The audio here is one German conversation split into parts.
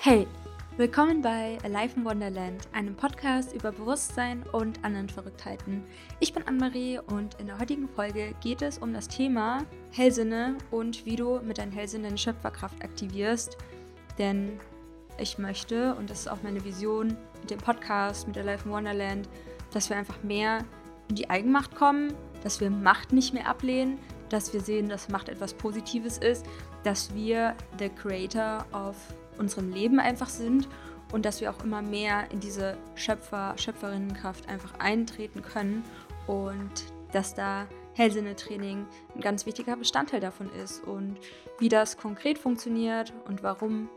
Hey, willkommen bei Alive in Wonderland, einem Podcast über Bewusstsein und anderen Verrücktheiten. Ich bin Anne-Marie und in der heutigen Folge geht es um das Thema Hellsinne und wie du mit deinen Hellsinnen Schöpferkraft aktivierst. Denn ich möchte, und das ist auch meine Vision mit dem Podcast, mit Alive in Wonderland, dass wir einfach mehr in die Eigenmacht kommen, dass wir Macht nicht mehr ablehnen, dass wir sehen, dass Macht etwas Positives ist, dass wir the Creator of unserem Leben einfach sind und dass wir auch immer mehr in diese Schöpfer, Schöpferinnenkraft einfach eintreten können und dass da Hellsinnetraining ein ganz wichtiger Bestandteil davon ist und wie das konkret funktioniert und warum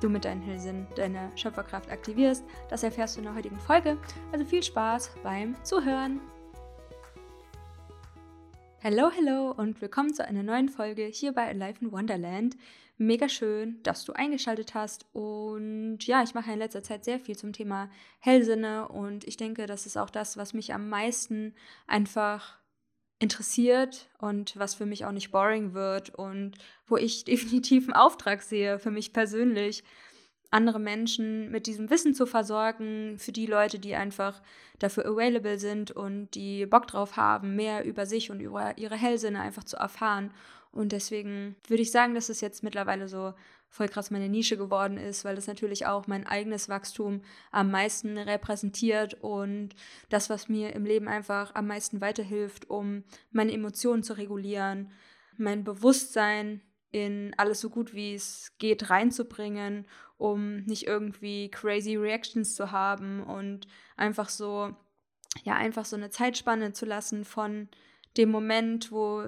du mit deinem Hellsinn deine Schöpferkraft aktivierst, das erfährst du in der heutigen Folge. Also viel Spaß beim Zuhören. Hallo, hallo und willkommen zu einer neuen Folge hier bei Alive in Wonderland. Mega schön, dass du eingeschaltet hast. Und ja, ich mache in letzter Zeit sehr viel zum Thema Hellsinne und ich denke, das ist auch das, was mich am meisten einfach interessiert und was für mich auch nicht boring wird und wo ich definitiv einen Auftrag sehe für mich persönlich, andere Menschen mit diesem Wissen zu versorgen, für die Leute, die einfach dafür available sind und die Bock drauf haben, mehr über sich und über ihre Hellsinne einfach zu erfahren. Und deswegen würde ich sagen, dass es jetzt mittlerweile so voll krass meine Nische geworden ist, weil das natürlich auch mein eigenes Wachstum am meisten repräsentiert und das, was mir im Leben einfach am meisten weiterhilft, um meine Emotionen zu regulieren, mein Bewusstsein in alles so gut wie es geht reinzubringen, um nicht irgendwie crazy Reactions zu haben und einfach so, ja, einfach so eine Zeitspanne zu lassen von dem Moment, wo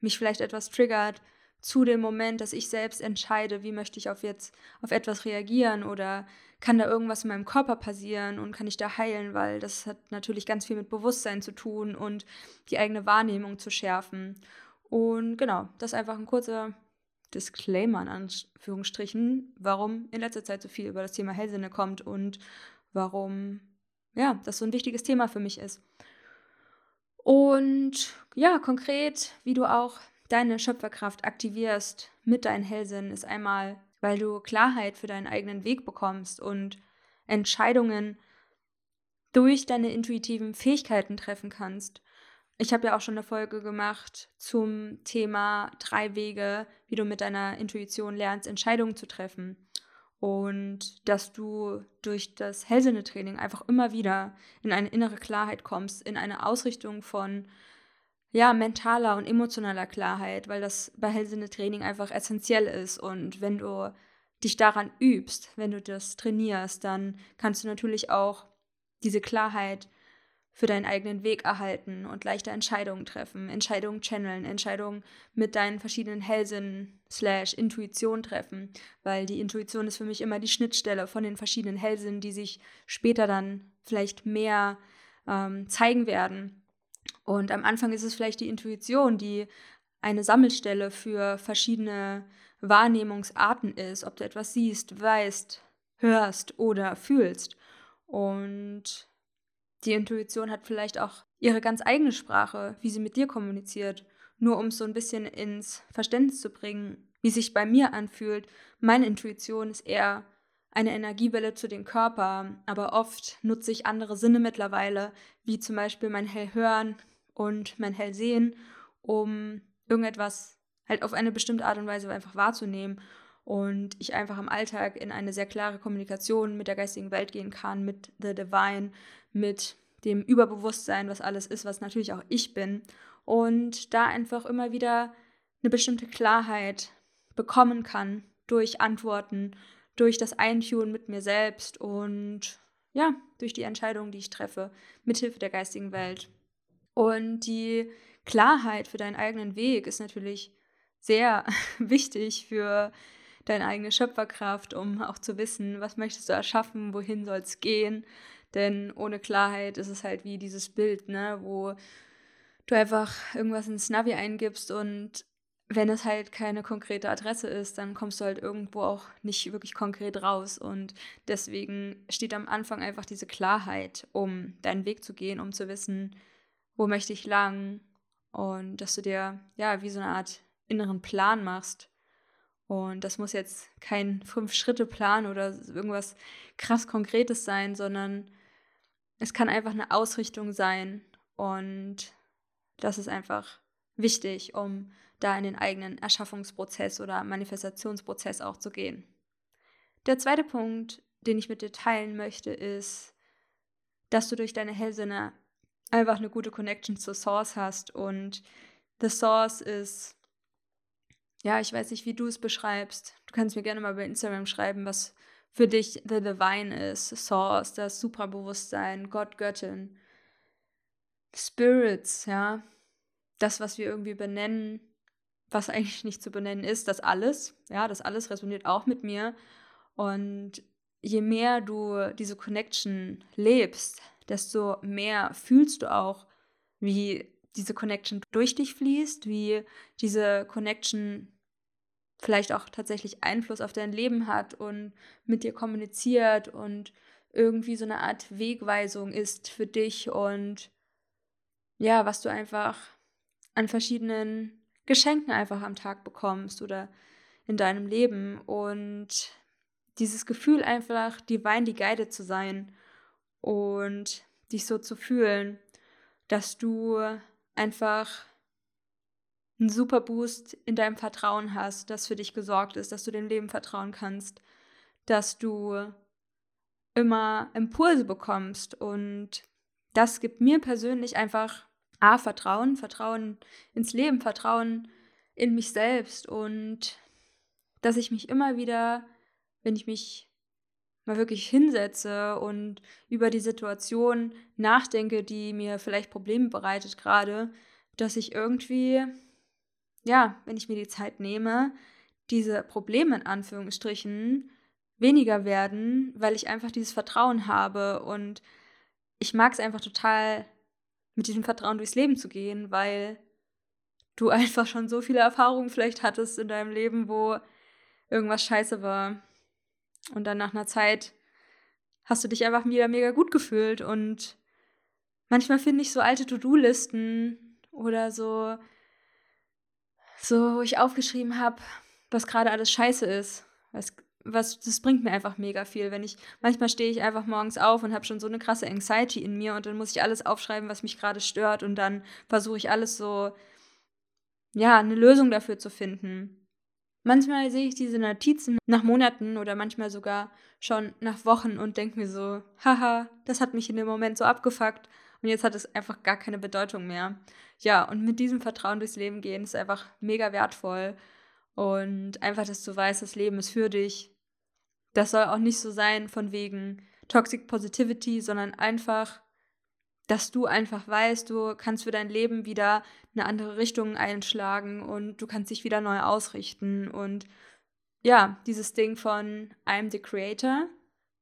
mich vielleicht etwas triggert, zu dem Moment, dass ich selbst entscheide, wie möchte ich auf jetzt auf etwas reagieren oder kann da irgendwas in meinem Körper passieren und kann ich da heilen, weil das hat natürlich ganz viel mit Bewusstsein zu tun und die eigene Wahrnehmung zu schärfen. Und genau, das ist einfach ein kurzer Disclaimer in Anführungsstrichen, warum in letzter Zeit so viel über das Thema Hellsinne kommt und warum ja, das so ein wichtiges Thema für mich ist. Und ja, konkret, wie du auch deine Schöpferkraft aktivierst mit deinem Hellsinn, ist einmal, weil du Klarheit für deinen eigenen Weg bekommst und Entscheidungen durch deine intuitiven Fähigkeiten treffen kannst. Ich habe ja auch schon eine Folge gemacht zum Thema drei Wege, wie du mit deiner Intuition lernst, Entscheidungen zu treffen. Und dass du durch das Hellsinne-Training einfach immer wieder in eine innere Klarheit kommst, in eine Ausrichtung von ja, mentaler und emotionaler Klarheit, weil das bei Hellsinne-Training einfach essentiell ist. Und wenn du dich daran übst, wenn du das trainierst, dann kannst du natürlich auch diese Klarheit für deinen eigenen Weg erhalten und leichter Entscheidungen treffen, Entscheidungen channeln, Entscheidungen mit deinen verschiedenen Hellsinnen slash Intuition treffen, weil die Intuition ist für mich immer die Schnittstelle von den verschiedenen Hellsinnen, die sich später dann vielleicht mehr ähm, zeigen werden. Und am Anfang ist es vielleicht die Intuition, die eine Sammelstelle für verschiedene Wahrnehmungsarten ist, ob du etwas siehst, weißt, hörst oder fühlst. Und die Intuition hat vielleicht auch ihre ganz eigene Sprache, wie sie mit dir kommuniziert, nur um es so ein bisschen ins Verständnis zu bringen, wie sich bei mir anfühlt. Meine Intuition ist eher eine Energiewelle zu dem Körper, aber oft nutze ich andere Sinne mittlerweile, wie zum Beispiel mein Hellhören und mein Hellsehen, um irgendetwas halt auf eine bestimmte Art und Weise einfach wahrzunehmen und ich einfach im Alltag in eine sehr klare Kommunikation mit der geistigen Welt gehen kann, mit The Divine, mit dem Überbewusstsein, was alles ist, was natürlich auch ich bin. Und da einfach immer wieder eine bestimmte Klarheit bekommen kann durch Antworten, durch das Eintun mit mir selbst und ja, durch die Entscheidungen, die ich treffe, mithilfe der geistigen Welt. Und die Klarheit für deinen eigenen Weg ist natürlich sehr wichtig für deine eigene Schöpferkraft, um auch zu wissen, was möchtest du erschaffen, wohin soll es gehen. Denn ohne Klarheit ist es halt wie dieses Bild, ne, wo du einfach irgendwas ins Navi eingibst und wenn es halt keine konkrete Adresse ist, dann kommst du halt irgendwo auch nicht wirklich konkret raus. Und deswegen steht am Anfang einfach diese Klarheit, um deinen Weg zu gehen, um zu wissen, wo möchte ich lang und dass du dir ja wie so eine Art inneren Plan machst Und das muss jetzt kein Fünf-Schritte-Plan oder irgendwas krass Konkretes sein, sondern es kann einfach eine Ausrichtung sein. Und das ist einfach wichtig, um da in den eigenen Erschaffungsprozess oder Manifestationsprozess auch zu gehen. Der zweite Punkt, den ich mit dir teilen möchte, ist, dass du durch deine Hellsinne einfach eine gute Connection zur Source hast. Und the Source ist, ja, ich weiß nicht, wie du es beschreibst. Du kannst mir gerne mal bei Instagram schreiben, was für dich the Divine ist. Source, das Suprabewusstsein, Gott, Göttin. Spirits, ja. Das, was wir irgendwie benennen, was eigentlich nicht zu benennen ist, das alles, ja, das alles resoniert auch mit mir. Und je mehr du diese Connection lebst, desto mehr fühlst du auch, wie diese Connection durch dich fließt, wie diese Connection vielleicht auch tatsächlich Einfluss auf dein Leben hat und mit dir kommuniziert und irgendwie so eine Art Wegweisung ist für dich und ja, was du einfach an verschiedenen Geschenken einfach am Tag bekommst oder in deinem Leben und dieses Gefühl einfach divine guided zu sein und dich so zu fühlen, dass du einfach einen super Boost in deinem Vertrauen hast, das für dich gesorgt ist, dass du dem Leben vertrauen kannst, dass du immer Impulse bekommst. Und das gibt mir persönlich einfach A, Vertrauen, Vertrauen ins Leben, Vertrauen in mich selbst. Und dass ich mich immer wieder, wenn ich mich mal wirklich hinsetze und über die Situation nachdenke, die mir vielleicht Probleme bereitet gerade, dass ich irgendwie, ja, wenn ich mir die Zeit nehme, diese Probleme in Anführungsstrichen weniger werden, weil ich einfach dieses Vertrauen habe und ich mag es einfach total mit diesem Vertrauen durchs Leben zu gehen, weil du einfach schon so viele Erfahrungen vielleicht hattest in deinem Leben, wo irgendwas scheiße war. Und dann nach einer Zeit hast du dich einfach wieder mega gut gefühlt. Und manchmal finde ich so alte To-Do-Listen oder so, so, wo ich aufgeschrieben habe, was gerade alles scheiße ist. Was, was, das bringt mir einfach mega viel. Wenn ich, manchmal stehe ich einfach morgens auf und habe schon so eine krasse Anxiety in mir und dann muss ich alles aufschreiben, was mich gerade stört und dann versuche ich alles so, ja, eine Lösung dafür zu finden. Manchmal sehe ich diese Notizen nach Monaten oder manchmal sogar schon nach Wochen und denke mir so, haha, das hat mich in dem Moment so abgefuckt und jetzt hat es einfach gar keine Bedeutung mehr. Ja, und mit diesem Vertrauen durchs Leben gehen ist einfach mega wertvoll und einfach, dass du weißt, das Leben ist für dich, das soll auch nicht so sein von wegen Toxic Positivity, sondern einfach, dass du einfach weißt, du kannst für dein Leben wieder eine andere Richtung einschlagen und du kannst dich wieder neu ausrichten. Und ja, dieses Ding von I'm the Creator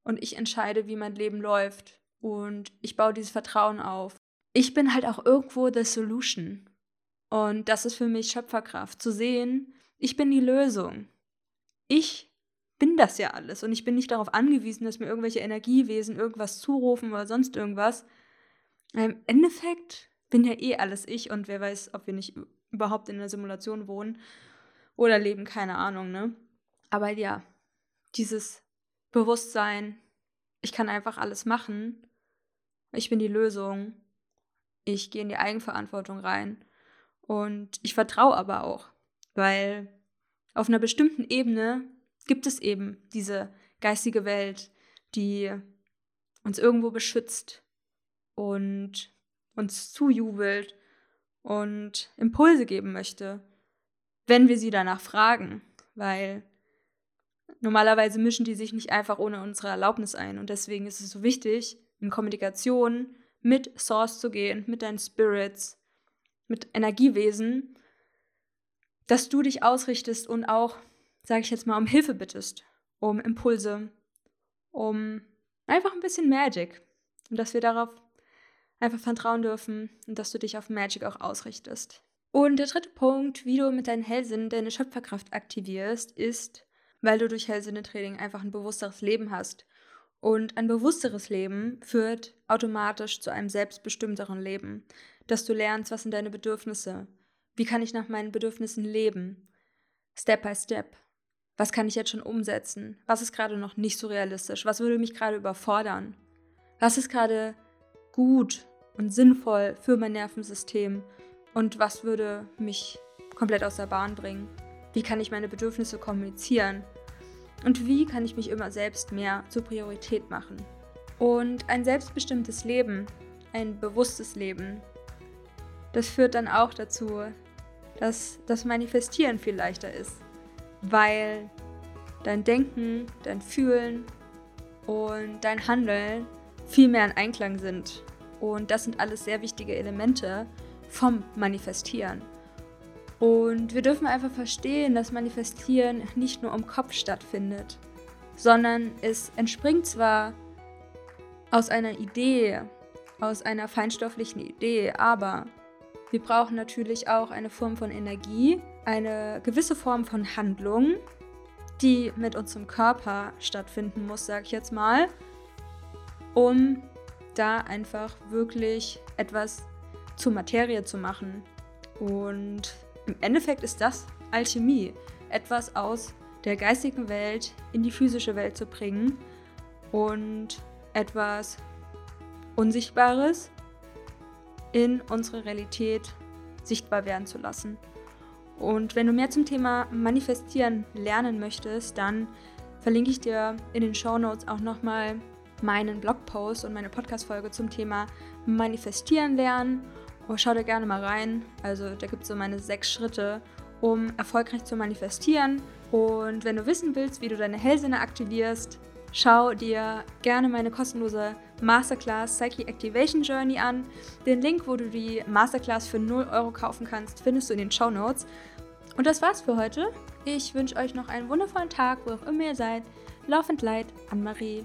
und ich entscheide, wie mein Leben läuft. Und ich baue dieses Vertrauen auf. Ich bin halt auch irgendwo the Solution. Und das ist für mich Schöpferkraft, zu sehen, ich bin die Lösung. Ich bin das ja alles und ich bin nicht darauf angewiesen, dass mir irgendwelche Energiewesen irgendwas zurufen oder sonst irgendwas. Im Endeffekt bin ja eh alles ich und wer weiß, ob wir nicht überhaupt in einer Simulation wohnen oder leben, keine Ahnung, ne? Aber ja, dieses Bewusstsein, ich kann einfach alles machen, ich bin die Lösung, ich gehe in die Eigenverantwortung rein und ich vertraue aber auch, weil auf einer bestimmten Ebene gibt es eben diese geistige Welt, die uns irgendwo beschützt und uns zujubelt und Impulse geben möchte, wenn wir sie danach fragen, weil normalerweise mischen die sich nicht einfach ohne unsere Erlaubnis ein und deswegen ist es so wichtig, in Kommunikation mit Source zu gehen, mit deinen Spirits, mit Energiewesen, dass du dich ausrichtest und auch sage ich jetzt mal, um Hilfe bittest, um Impulse, um einfach ein bisschen Magic. Und dass wir darauf einfach vertrauen dürfen und dass du dich auf Magic auch ausrichtest. Und der dritte Punkt, wie du mit deinen Hellsinnen deine Schöpferkraft aktivierst, ist, weil du durch Hellsinne-Training einfach ein bewussteres Leben hast. Und ein bewussteres Leben führt automatisch zu einem selbstbestimmteren Leben, dass du lernst, was sind deine Bedürfnisse, wie kann ich nach meinen Bedürfnissen leben, Step by Step, was kann ich jetzt schon umsetzen? Was ist gerade noch nicht so realistisch? Was würde mich gerade überfordern? Was ist gerade gut und sinnvoll für mein Nervensystem? Und was würde mich komplett aus der Bahn bringen? Wie kann ich meine Bedürfnisse kommunizieren? Und wie kann ich mich immer selbst mehr zur Priorität machen? Und ein selbstbestimmtes Leben, ein bewusstes Leben, das führt dann auch dazu, dass das Manifestieren viel leichter ist, weil dein Denken, dein Fühlen und dein Handeln viel mehr in Einklang sind. Und das sind alles sehr wichtige Elemente vom Manifestieren. Und wir dürfen einfach verstehen, dass Manifestieren nicht nur im Kopf stattfindet, sondern es entspringt zwar aus einer Idee, aus einer feinstofflichen Idee, aber wir brauchen natürlich auch eine Form von Energie, eine gewisse Form von Handlung, die mit unserem Körper stattfinden muss, sag ich jetzt mal, um da einfach wirklich etwas zur Materie zu machen. Und im Endeffekt ist das Alchemie, etwas aus der geistigen Welt in die physische Welt zu bringen und etwas Unsichtbares in unsere Realität sichtbar werden zu lassen. Und wenn du mehr zum Thema Manifestieren lernen möchtest, dann verlinke ich dir in den Show Notes auch nochmal meinen Blogpost und meine Podcast-Folge zum Thema Manifestieren lernen. Oh, schau dir gerne mal rein. Also da gibt es so meine sechs Schritte, um erfolgreich zu manifestieren. Und wenn du wissen willst, wie du deine Hellsinne aktivierst, schau dir gerne meine kostenlose Masterclass Psyche Activation Journey an. Den Link, wo du die Masterclass für 0 Euro kaufen kannst, findest du in den Show Notes. Und das war's für heute. Ich wünsche euch noch einen wundervollen Tag, wo auch immer ihr seid. Laufend Light, Anne-Marie.